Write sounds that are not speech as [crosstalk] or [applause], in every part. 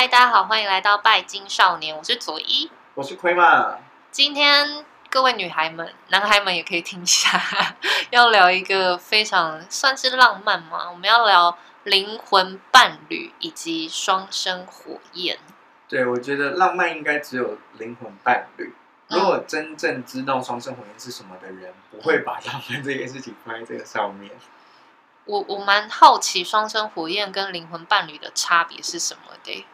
嗨，大家好，欢迎来到拜金少年，我是佐伊，我是亏嘛。今天各位女孩们、男孩们也可以听一下，[laughs] 要聊一个非常算是浪漫吗，我们要聊灵魂伴侣以及双生火焰。对，我觉得浪漫应该只有灵魂伴侣。如果真正知道双生火焰是什么的人，嗯、不会把浪漫这件事情放在这个上面。我我蛮好奇双生火焰跟灵魂伴侣的差别是什么的？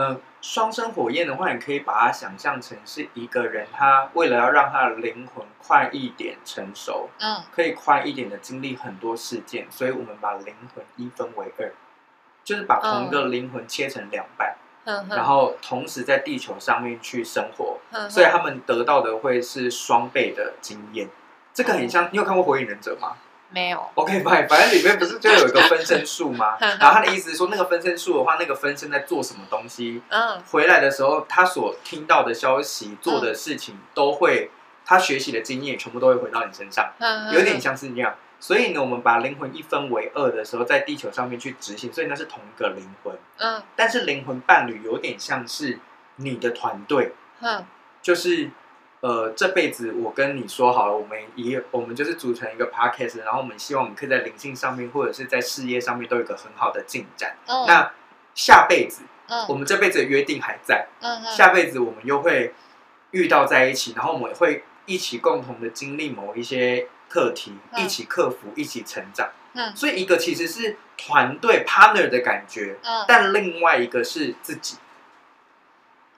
呃，双生火焰的话，你可以把它想象成是一个人，他为了要让他的灵魂快一点成熟，嗯，可以快一点的经历很多事件，所以我们把灵魂一分为二，就是把同一个灵魂切成两半，嗯，然后同时在地球上面去生活，嗯，所以他们得到的会是双倍的经验。这个很像，你有看过《火影忍者》吗？没有，OK，反反正里面不是就有一个分身术吗？[laughs] 然后他的意思是说，那个分身术的话，那个分身在做什么东西？嗯，回来的时候，他所听到的消息、做的事情，都会，他学习的经验全部都会回到你身上，有点像是这样。所以呢，我们把灵魂一分为二的时候，在地球上面去执行，所以那是同一个灵魂。嗯，但是灵魂伴侣有点像是你的团队，嗯，就是。呃，这辈子我跟你说好了，我们一我们就是组成一个 podcast，然后我们希望我们可以在灵性上面或者是在事业上面都有一个很好的进展。嗯，那下辈子，嗯，我们这辈子的约定还在，嗯，下辈子我们又会遇到在一起，然后我们会一起共同的经历某一些课题，一起克服，一起成长。嗯，所以一个其实是团队 partner 的感觉，嗯，但另外一个是自己。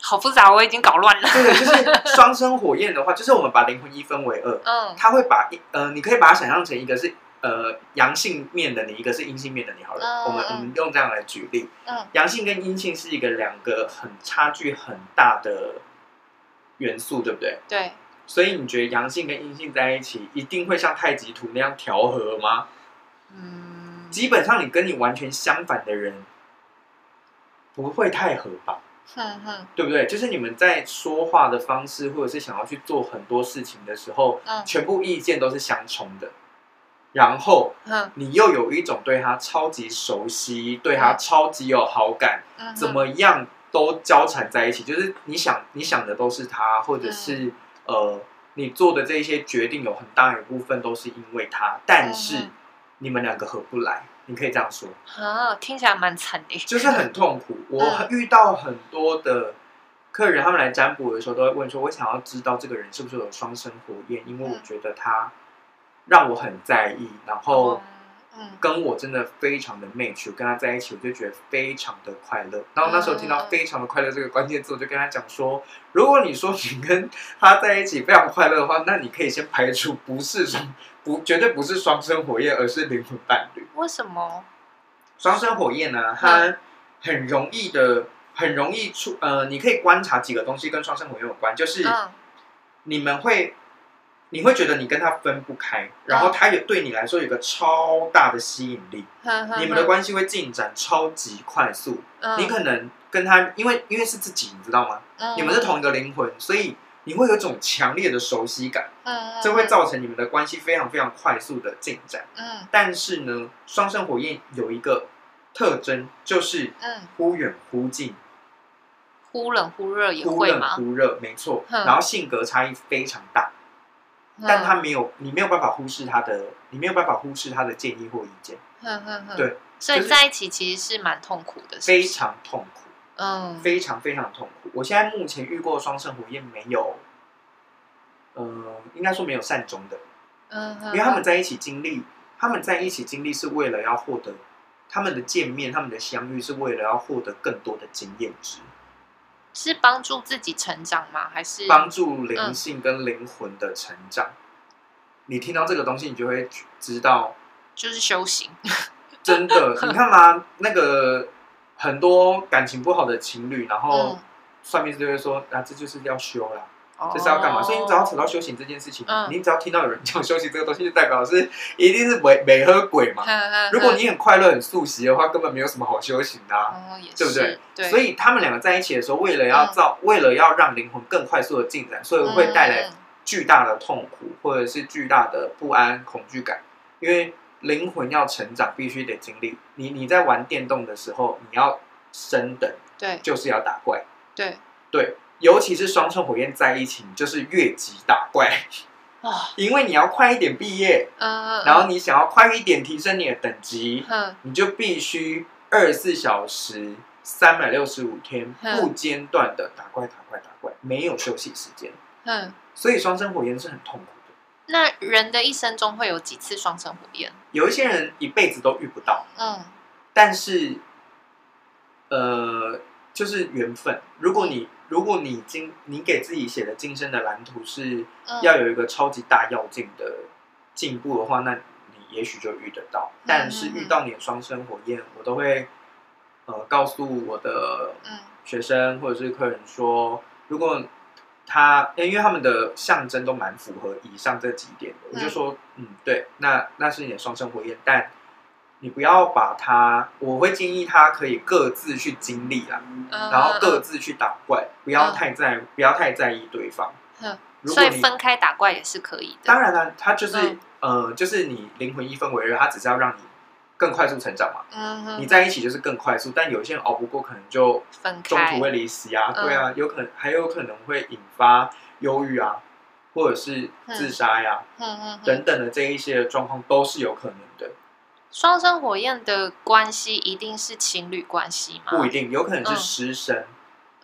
好复杂，我已经搞乱了。对，就是 [laughs] 双生火焰的话，就是我们把灵魂一分为二。嗯，他会把一呃，你可以把它想象成一个是呃阳性面的你，一个是阴性面的你。好了，嗯、我们我们用这样来举例。嗯，阳性跟阴性是一个两个很差距很大的元素，对不对？对。所以你觉得阳性跟阴性在一起，一定会像太极图那样调和吗？嗯，基本上你跟你完全相反的人，不会太合吧？哼哼，对不对？就是你们在说话的方式，或者是想要去做很多事情的时候，嗯，全部意见都是相冲的。然后，嗯，你又有一种对他超级熟悉，对他超级有好感，嗯，怎么样都交缠在一起。就是你想，你想的都是他，或者是，嗯，呃，你做的这些决定有很大一部分都是因为他，但是你们两个合不来。你可以这样说啊，听起来蛮惨的，就是很痛苦。我遇到很多的客人，他们来占卜的时候，都会问说：“我想要知道这个人是不是有双生火焰？因为我觉得他让我很在意，然后跟我真的非常的 match，我跟他在一起，我就觉得非常的快乐。然后那时候听到‘非常的快乐’这个关键字，我就跟他讲说：如果你说你跟他在一起非常快乐的话，那你可以先排除不是双。”不，绝对不是双生火焰，而是灵魂伴侣。为什么？双生火焰呢？它很容易的，很容易出。呃，你可以观察几个东西跟双生火焰有关，就是你们会，你会觉得你跟他分不开，然后他也对你来说有个超大的吸引力，你们的关系会进展超级快速。你可能跟他，因为因为是自己，你知道吗？你们是同一个灵魂，所以。你会有一种强烈的熟悉感，嗯，这会造成你们的关系非常非常快速的进展，嗯。但是呢，双生火焰有一个特征，就是嗯，忽远忽近，忽冷忽热也会吗？忽冷忽热，没错。然后性格差异非常大，但他没有，你没有办法忽视他的，你没有办法忽视他的建议或意见，对。所以在一起其实是蛮痛苦的，非常痛苦。嗯，非常非常痛苦。我现在目前遇过双生火焰没有，呃，应该说没有善终的。嗯，因为他们在一起经历，他们在一起经历是为了要获得他们的见面，他们的相遇是为了要获得更多的经验值。是帮助自己成长吗？还是帮助灵性跟灵魂的成长？嗯，你听到这个东西，你就会知道，就是修行。[laughs] 真的，你看嘛，那个。很多感情不好的情侣，然后算命师就会说：“啊，这就是要修啦，这是要干嘛？”所以你只要扯到修行这件事情，你只要听到有人讲修行这个东西，就代表是一定是美美和鬼嘛。如果你很快乐、很素食的话，根本没有什么好修行的，对不对？所以他们两个在一起的时候，为了要造，为了要让灵魂更快速的进展，所以会带来巨大的痛苦，或者是巨大的不安、恐惧感，因为。灵魂要成长，必须得经历。你你在玩电动的时候，你要升等，对，就是要打怪，对对，尤其是双生火焰在一起，你就是越级打怪。啊，哦、因为你要快一点毕业，嗯，然后你想要快一点提升你的等级，嗯，你就必须二十四小时、三百六十五天不间断的打怪、打怪、打怪，没有休息时间，嗯，所以双生火焰是很痛苦的。那人的一生中会有几次双生火焰？有一些人一辈子都遇不到，嗯，但是，呃，就是缘分。如果你如果你今你给自己写的今生的蓝图是要有一个超级大要进的进步的话，那你也许就遇得到。但是遇到你的双生火焰，我都会呃告诉我的学生或者是客人说，如果。他，因为他们的象征都蛮符合以上这几点的，我就说，嗯，对，那那是你的双生火焰，但你不要把它，我会建议他可以各自去经历啦，然后各自去打怪，不要太在，不要太在意对方。所以分开打怪也是可以的。当然了，他就是，呃，就是你灵魂一分为二，他只是要让你。更快速成长嘛，嗯哼，你在一起就是更快速，但有些人熬不过，可能就中途会离席啊，对啊，有可能还有可能会引发忧郁啊，或者是自杀呀，嗯嗯等等的这一些状况都是有可能的。双生火焰的关系一定是情侣关系吗？不一定，有可能是师生，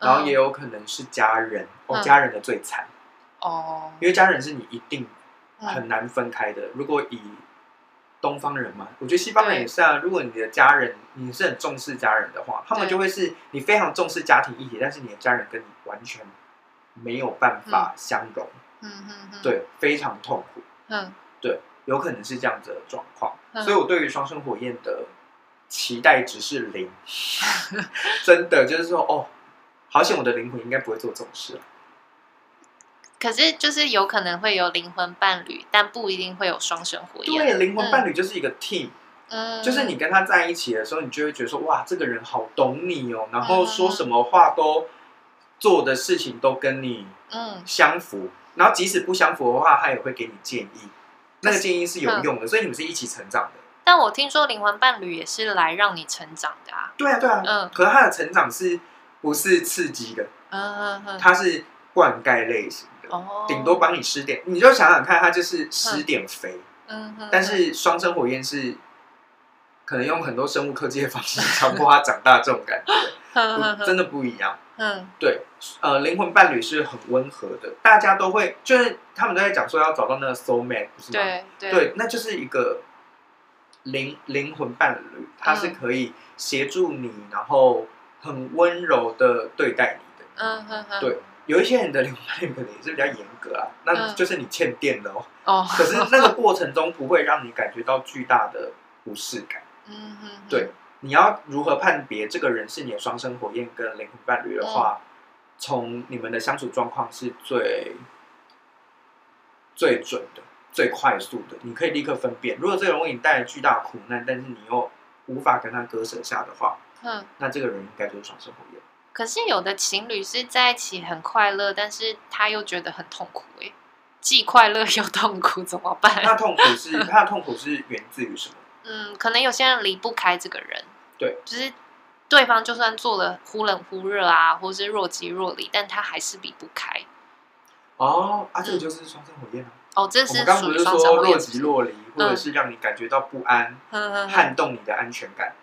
然后也有可能是家人，哦，家人的最惨哦，因为家人是你一定很难分开的，如果以。东方人嘛，我觉得西方人也是啊。如果你的家人，你是很重视家人的话，他们就会是你非常重视家庭议题，但是你的家人跟你完全没有办法相容。嗯嗯对，非常痛苦。嗯，对，有可能是这样子的状况。所以我对于双生火焰的期待值是零，[laughs] 真的就是说，哦，好险我的灵魂应该不会做这种事。可是，就是有可能会有灵魂伴侣，但不一定会有双生火焰。对，灵魂伴侣就是一个 team，嗯，就是你跟他在一起的时候，你就会觉得说，哇，这个人好懂你哦，然后说什么话都做的事情都跟你嗯相符，然后即使不相符的话，他也会给你建议，那个建议是有用的，所以你们是一起成长的。但我听说灵魂伴侣也是来让你成长的啊。对啊，对啊，嗯，可是他的成长是不是刺激的？嗯嗯嗯，他是灌溉类型的。哦，顶多帮你施点，你就想想看，他就是施点肥。嗯，但是双生火焰是可能用很多生物科技的方式 [laughs] 强迫他长大，这种感觉，[laughs] 真的不一样。嗯，对，呃，灵魂伴侣是很温和的，大家都会，就是他们都在讲说要找到那个 soul mate，不是吗？对对，对，那就是一个灵灵魂伴侣，他是可以协助你，然后很温柔的对待你的。嗯哼哼，对。有一些人的灵魂伴侣可能也是比较严格啊，那就是你欠电的哦。哦，可是那个过程中不会让你感觉到巨大的不适感。嗯哼，对，你要如何判别这个人是你的双生火焰跟灵魂伴侣的话，从你们的相处状况是最最准的、最快速的，你可以立刻分辨。如果这个人为你带来巨大苦难，但是你又无法跟他割舍下的话，嗯，那这个人应该就是双生火焰。可是有的情侣是在一起很快乐，但是他又觉得很痛苦，哎，既快乐又痛苦，怎么办？他痛苦是 [laughs] 他的痛苦是源自于什么？嗯，可能有些人离不开这个人，对，就是对方就算做了忽冷忽热啊，或是若即若离，但他还是离不开。哦，啊，这个就是双生火焰啊！哦，这是我们刚不是说若即若离，或者是让你感觉到不安，撼动你的安全感。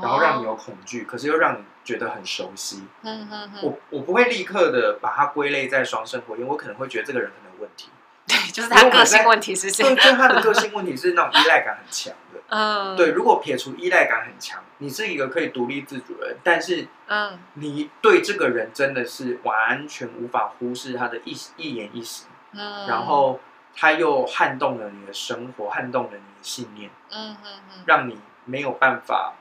然后让你有恐惧，可是又让你觉得很熟悉。嗯嗯嗯。我我不会立刻的把它归类在双生火焰，我可能会觉得这个人可能有问题。对，就是他个性问题是这样。对，他的个性问题是那种依赖感很强的。[laughs] 嗯。对，如果撇除依赖感很强，你是一个可以独立自主的人，但是嗯，你对这个人真的是完全无法忽视他的一一言一行。嗯。然后他又撼动了你的生活，撼动了你的信念。嗯嗯嗯。让你没有办法。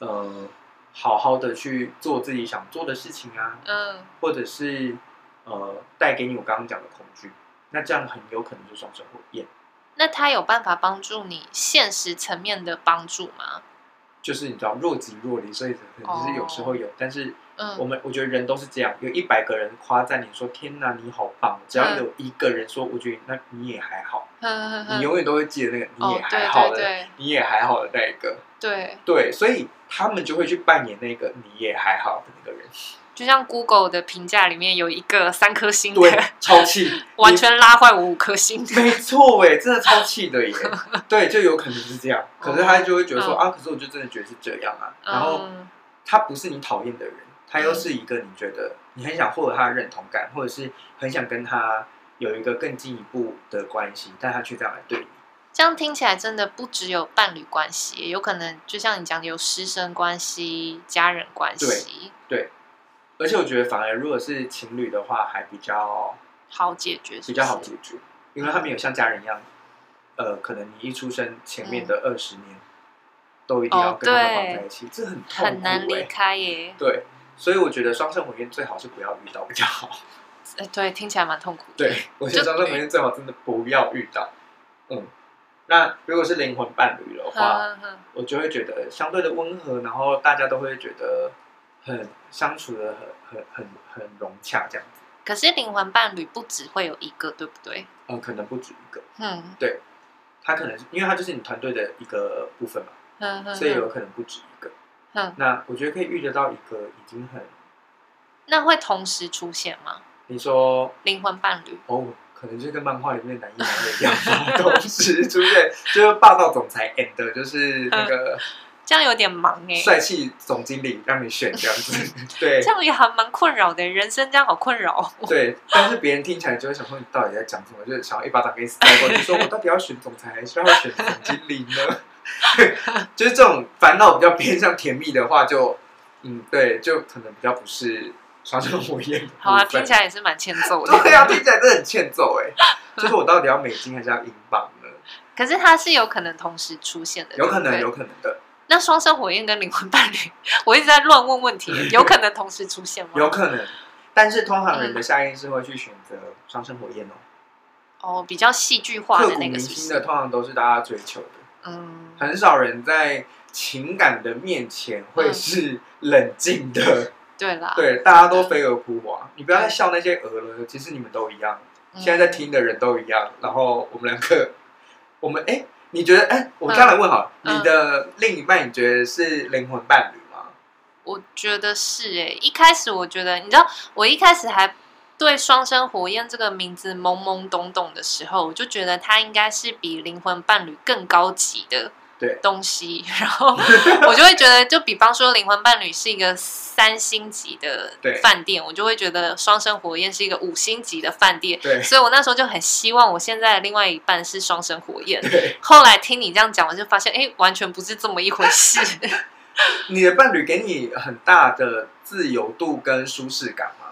呃，好好的去做自己想做的事情啊，嗯，或者是呃，带给你我刚刚讲的恐惧，那这样很有可能就双生火焰。那他有办法帮助你现实层面的帮助吗？就是你知道若即若离，所以可能是有时候有，但是我们我觉得人都是这样，有一百个人夸赞你说天哪你好棒，只要有一个人说我觉得那你也还好，你永远都会记得那个你也还好的，你也还好的那一个，对。对，所以他们就会去扮演那个你也还好的那个人。就像 Google 的评价里面有一个三颗星的，对，超气，[laughs] 完全拉坏我五颗星。没 [laughs] 错，哎，真的超气的耶。对，就有可能是这样。可是他就会觉得说、嗯、啊，可是我就真的觉得是这样啊。然后他不是你讨厌的人，他又是一个你觉得你很想获得他的认同感，或者是很想跟他有一个更进一步的关系，但他却这样来对你。这样听起来真的不只有伴侣关系，有可能就像你讲的有师生关系、家人关系。对。对而且我觉得，反而如果是情侣的话，还比较好解决是不是，比较好解决，因为他们有像家人一样，呃，可能你一出生前面的二十年，嗯、都一定要跟他们绑在一起，哦、这很痛苦、欸、很难离开耶。对，所以我觉得双生火焰最好是不要遇到比较好。哎，对，听起来蛮痛苦的。对，我觉得双生火焰最好真的不要遇到。嗯，那如果是灵魂伴侣的话，我就会觉得相对的温和，然后大家都会觉得。很相处的很很很很融洽这样子。可是灵魂伴侣不只会有一个，对不对？嗯，可能不止一个。嗯，对，他可能是因为他就是你团队的一个部分嘛，嗯嗯，所以有可能不止一个。嗯，那我觉得可以遇得到一个已经很。那会同时出现吗？你说灵魂伴侣哦，可能就跟漫画里面男一男二一样，[laughs] 同时出现，就是霸道总裁 and 就是那个。这样有点忙哎，帅气总经理让你选这样子，[laughs] 对，这样也还蛮困扰的，人生这样好困扰。对，但是别人听起来就会想说你到底在讲什么，就是想要一巴掌给你塞过去，说我到底要选总裁还是要选总经理呢？[laughs] 就是这种烦恼比较偏向甜蜜的话就，就嗯，对，就可能比较不是双生火焰。好啊，听起来也是蛮欠揍的。对啊，听起来真的很欠揍哎，[laughs] 就是我到底要美金还是要英镑呢？可是它是有可能同时出现的，有可能，有可能的。那双生火焰跟灵魂伴侣，[laughs] 我一直在乱问问题，有可能同时出现吗？有可能，但是通常人的下意识会去选择双生火焰哦。哦，比较戏剧化的那个是不是？刻骨铭心的通常都是大家追求的，嗯，很少人在情感的面前会是冷静的。嗯、对啦，对，大家都飞蛾扑火，你不要再笑那些蛾了，其实你们都一样，现在在听的人都一样，然后我们两个，我们哎。你觉得？哎、欸，我这样来问好，嗯、你的另一半，你觉得是灵魂伴侣吗？我觉得是哎、欸。一开始我觉得，你知道，我一开始还对“双生火焰”这个名字懵懵懂懂的时候，我就觉得它应该是比灵魂伴侣更高级的。对东西，[laughs] 然后我就会觉得，就比方说灵魂伴侣是一个三星级的饭店，我就会觉得双生火焰是一个五星级的饭店。对，所以我那时候就很希望我现在的另外一半是双生火焰。对，[laughs] 后来听你这样讲，我就发现，哎，完全不是这么一回事。[laughs] 你的伴侣给你很大的自由度跟舒适感吗？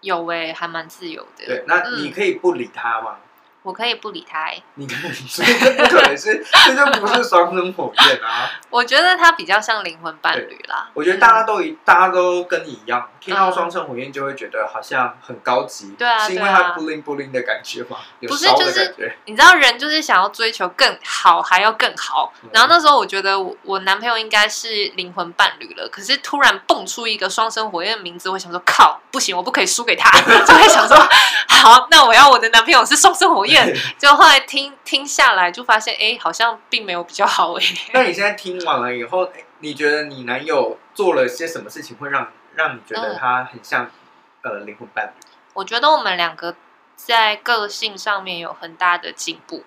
有诶、欸，还蛮自由的。对，那你可以不理他吗？嗯我可以不理他，你看，所以这不可能是，[laughs] 这就不是双生火焰啊！[laughs] 我觉得他比较像灵魂伴侣啦。我觉得大家都一，大家都跟你一样，听到双生火焰就会觉得好像很高级，对啊，是因为他 bling bling 的感觉吗？不是，就是你知道，人就是想要追求更好，还要更好。然后那时候我觉得我我男朋友应该是灵魂伴侣了，可是突然蹦出一个双生火焰的名字，我想说靠，不行，我不可以输给他，[laughs] 就会想说好，那我要我的男朋友是双生火焰。就后来听听下来，就发现哎，好像并没有比较好哎。[laughs] 那你现在听完了以后，你觉得你男友做了些什么事情，会让让你觉得他很像呃灵魂伴侣？我觉得我们两个在个性上面有很大的进步，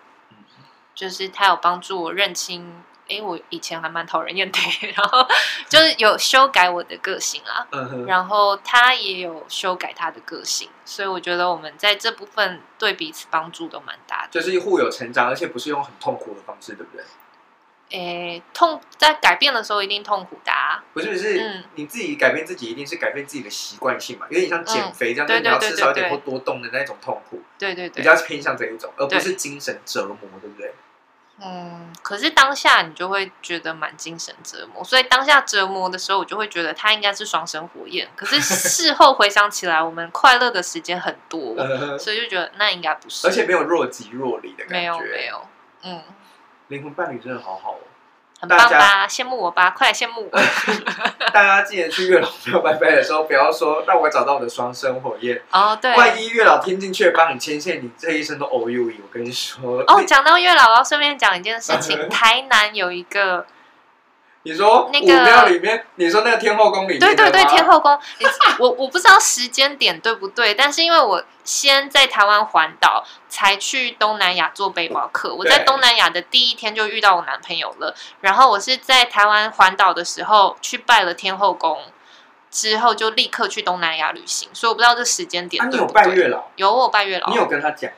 就是他有帮助我认清。哎，我以前还蛮讨人厌的，[laughs] 然后就是有修改我的个性啊，嗯、然后他也有修改他的个性，所以我觉得我们在这部分对彼此帮助都蛮大的，就是互有成长，而且不是用很痛苦的方式，对不对？哎，痛在改变的时候一定痛苦的啊，不是不是，嗯、你自己改变自己一定是改变自己的习惯性嘛，有点像减肥这样，嗯、你要吃少一点或多动的那种痛苦，对对对，比较偏向这一种，而不是精神折磨，对不对？嗯，可是当下你就会觉得蛮精神折磨，所以当下折磨的时候，我就会觉得他应该是双生火焰。可是事后回想起来，我们快乐的时间很多，[laughs] 所以就觉得那应该不是，而且没有若即若离的感觉，没有没有，嗯，灵魂伴侣真的好好哦，很棒吧？羡慕我吧，快来羡慕我！[laughs] 大家记得去月老庙拜拜的时候，不要说让我找到我的双生火焰哦。对，万一月老听进去帮你牵线，你这一生都偶有。我跟你说哦，讲到月老，我要顺便讲一件事情。[laughs] 台南有一个，你说那个庙里面，你说那个天后宫里面，对对对，天后宫。我我不知道时间点对不对，但是因为我先在台湾环岛，才去东南亚做背包客。我在东南亚的第一天就遇到我男朋友了，然后我是在台湾环岛的时候去拜了天后宫，之后就立刻去东南亚旅行，所以我不知道这时间点对不对。啊、你有拜月老？有我拜月老，你有跟他讲？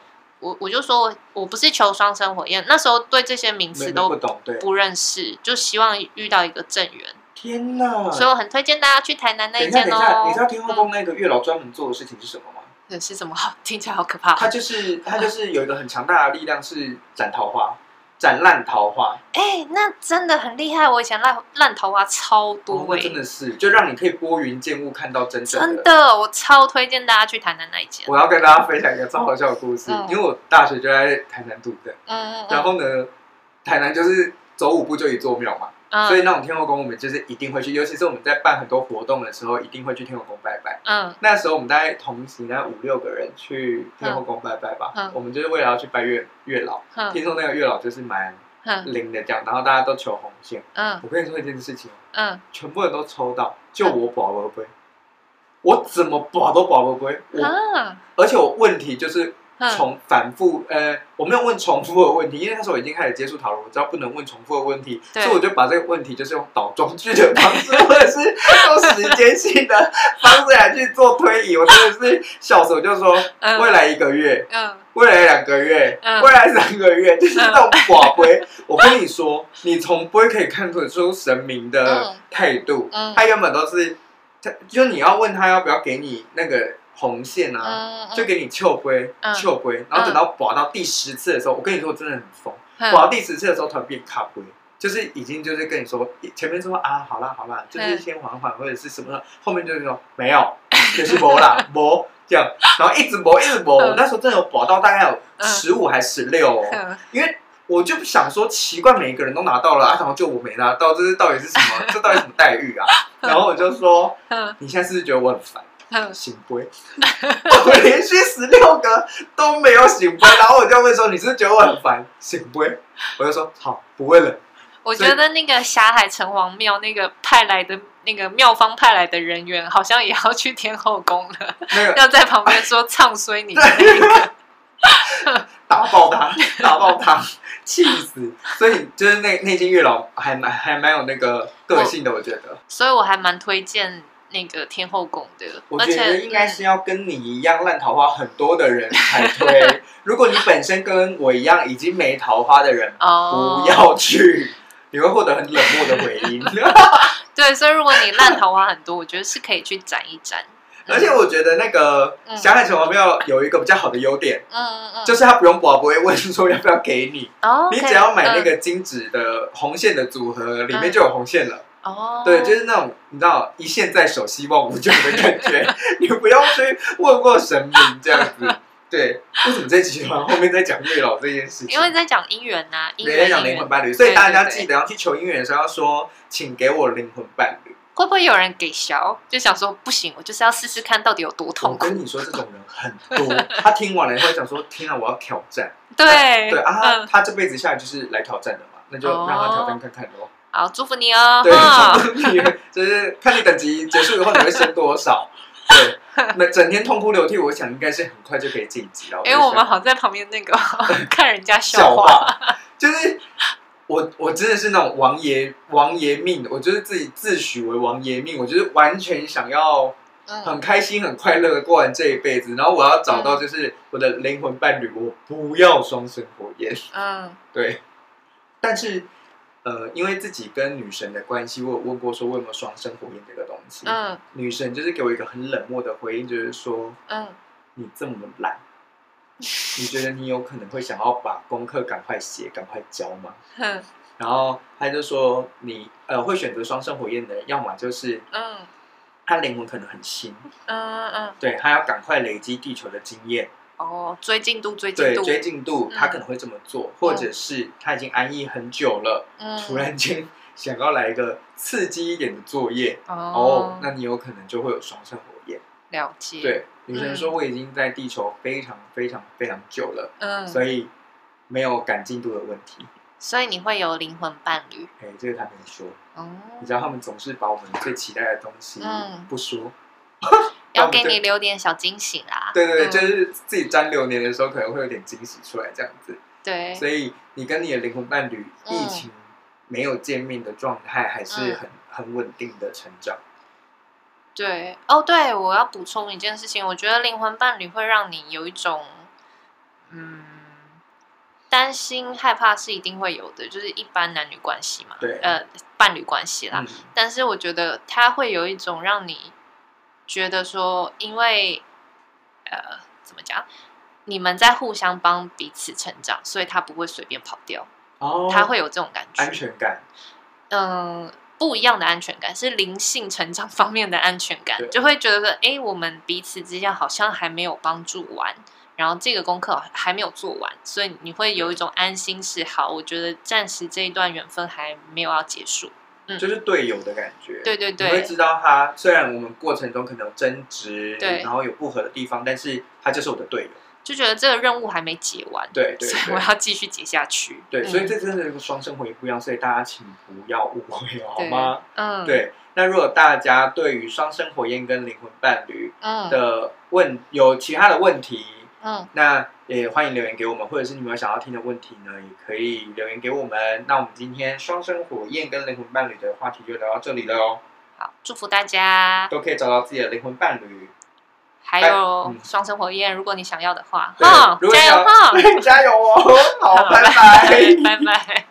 我我就说我我不是求双生火焰，那时候对这些名词都不懂，对，不认识，就希望遇到一个正缘。天哪！所以我很推荐大家去台南那一间哦。你知道天后宫那个月老专门做的事情是什么吗？嗯、是什么？[laughs] 听起来好可怕。他就是他就是有一个很强大的力量，是斩桃花。斩烂桃花，哎、欸，那真的很厉害。我以前烂烂桃花超多，真的是，就让你可以拨云见雾，看到真正的。真的，我超推荐大家去台南那一间。我要跟大家分享一个超好笑的故事，嗯、因为我大学就在台南读的，嗯嗯，然后呢，台南就是走五步就一座庙嘛。所以那种天后宫，我们就是一定会去，尤其是我们在办很多活动的时候，一定会去天后宫拜拜。嗯，那时候我们大概同行，大概五六个人去天后宫拜拜吧。嗯，我们就是为了要去拜月月老。嗯，听说那个月老就是蛮灵的这样，然后大家都求红线。嗯，我跟你说一件事情。嗯，全部人都抽到，就我保不归，我怎么保都保不归。我，而且我问题就是。重反复呃，我没有问重复的问题，因为那时候已经开始接触讨论，我知道不能问重复的问题，所以我就把这个问题就是用倒装句的方式，或者是用时间性的方式来去做推移。我真的是笑死，我就说未来一个月，嗯，未来两个月，嗯，未来三个月，就是那种寡规。我跟你说，你从不会可以看出出神明的态度，嗯，他原本都是，他就你要问他要不要给你那个。红线啊，就给你撬龟，撬龟，然后等到保到第十次的时候，我跟你说，我真的很疯。保到第十次的时候，突然变卡龟，就是已经就是跟你说，前面说啊，好啦好啦，就是先缓缓或者是什么，后面就是说没有，就是磨啦 [laughs] 磨这样，然后一直磨一直磨。我那时候真的有保到大概有十五还十六哦，因为我就想说奇怪，每一个人都拿到了，啊，然后就我没拿到，这是到底是什么？这到底什么待遇啊？[laughs] 然后我就说，你现在是不是觉得我很烦？圣杯，[laughs] 我连续十六个都没有醒杯，然后我就问说：“你是不是觉得我很烦？”醒杯，我就说：“好，不会了。”我觉得那个霞海城隍庙那个派来的那个庙方派来的人员，好像也要去天后宫了，那个、[laughs] 要在旁边说唱衰你的那个，打爆他，打爆他，[laughs] 气死！所以就是那那间月老还蛮还蛮有那个个性的，我觉得。所以我还蛮推荐。那个天后宫的，我觉得应该是要跟你一样烂桃花很多的人才推。[laughs] 如果你本身跟我一样已经没桃花的人，不要去，你会获得很冷漠的回应。[laughs] 对，所以如果你烂桃花很多，我觉得是可以去斩一斩。[laughs] 而且我觉得那个小海城隍庙有一个比较好的优点，嗯嗯嗯，就是他不用保，不会问说要不要给你，哦你只要买那个金纸的红线的组合，里面就有红线了。哦，对，就是那种你知道一线在手，希望无穷的感觉。[laughs] 你不要去问过神明这样子。对，为什么这集团后面在讲月老这件事情？因为在讲姻缘呐，姻缘在讲灵魂伴侣，所以大家记得要去求姻缘的时候要说，请给我灵魂伴侣。会不会有人给小？就想说不行，我就是要试试看到底有多痛苦。我跟你说，这种人很多，他听完了以后想说：天啊，我要挑战。对对啊，他这辈子下来就是来挑战的嘛，那就让他挑战看看喽。好，祝福你哦！对，祝福你，就是看你等级结束以后你会升多少。[laughs] 对，那整天痛哭流涕，我想应该是很快就可以晋级了。因为我们好在旁边那个 [laughs] 看人家笑话，就是我我真的是那种王爷王爷命，我就是自己自诩为王爷命，我就是完全想要很开心很快乐的过完这一辈子，然后我要找到就是我的灵魂伴侣，我不要双生火焰。嗯，对，但是。呃，因为自己跟女神的关系，我有问过说，为什么双生火焰这个东西？嗯，女神就是给我一个很冷漠的回应，就是说，嗯，你这么懒，你觉得你有可能会想要把功课赶快写、赶快交吗？[laughs] 嗯，然后他就说，你呃会选择双生火焰的，要么就是，嗯，他灵魂可能很新，嗯嗯，对，他要赶快累积地球的经验。哦，追进度，追进度，追进度，他可能会这么做，嗯、或者是他已经安逸很久了，嗯、突然间 [laughs] 想要来一个刺激一点的作业，哦，哦，那你有可能就会有双生火焰。了解。对，女生说我已经在地球非常非常非常久了，嗯，所以没有赶进度的问题。所以你会有灵魂伴侣？哎，这个他没说。哦，你知道他们总是把我们最期待的东西不说。[laughs] 要给你留点小惊喜啦！对对对，嗯、就是自己沾流年的时候，可能会有点惊喜出来，这样子。对，所以你跟你的灵魂伴侣，疫情没有见面的状态，还是很、嗯、很稳定的成长。对，哦，对，我要补充一件事情，我觉得灵魂伴侣会让你有一种，嗯，担心害怕是一定会有的，就是一般男女关系嘛，对，呃，伴侣关系啦。嗯、但是我觉得他会有一种让你。觉得说，因为，呃，怎么讲？你们在互相帮彼此成长，所以他不会随便跑掉。哦，他会有这种感觉，安全感。嗯，不一样的安全感是灵性成长方面的安全感，就会觉得说，哎，我们彼此之间好像还没有帮助完，然后这个功课还没有做完，所以你会有一种安心是好，我觉得暂时这一段缘分还没有要结束。就是队友的感觉，对对对，你会知道他虽然我们过程中可能有争执，对，然后有不合的地方，但是他就是我的队友，就觉得这个任务还没解完，对对，所以我要继续解下去。对，所以这真的是双生火焰不一样，所以大家请不要误会好吗？嗯，对。那如果大家对于双生火焰跟灵魂伴侣的问有其他的问题，嗯，那。也欢迎留言给我们，或者是你们有想要听的问题呢，也可以留言给我们。那我们今天双生火焰跟灵魂伴侣的话题就聊到这里了哦。好，祝福大家都可以找到自己的灵魂伴侣，还有双生火焰，如果你想要的话，哈加油哈，[laughs] 加油哦！好，拜拜，拜拜。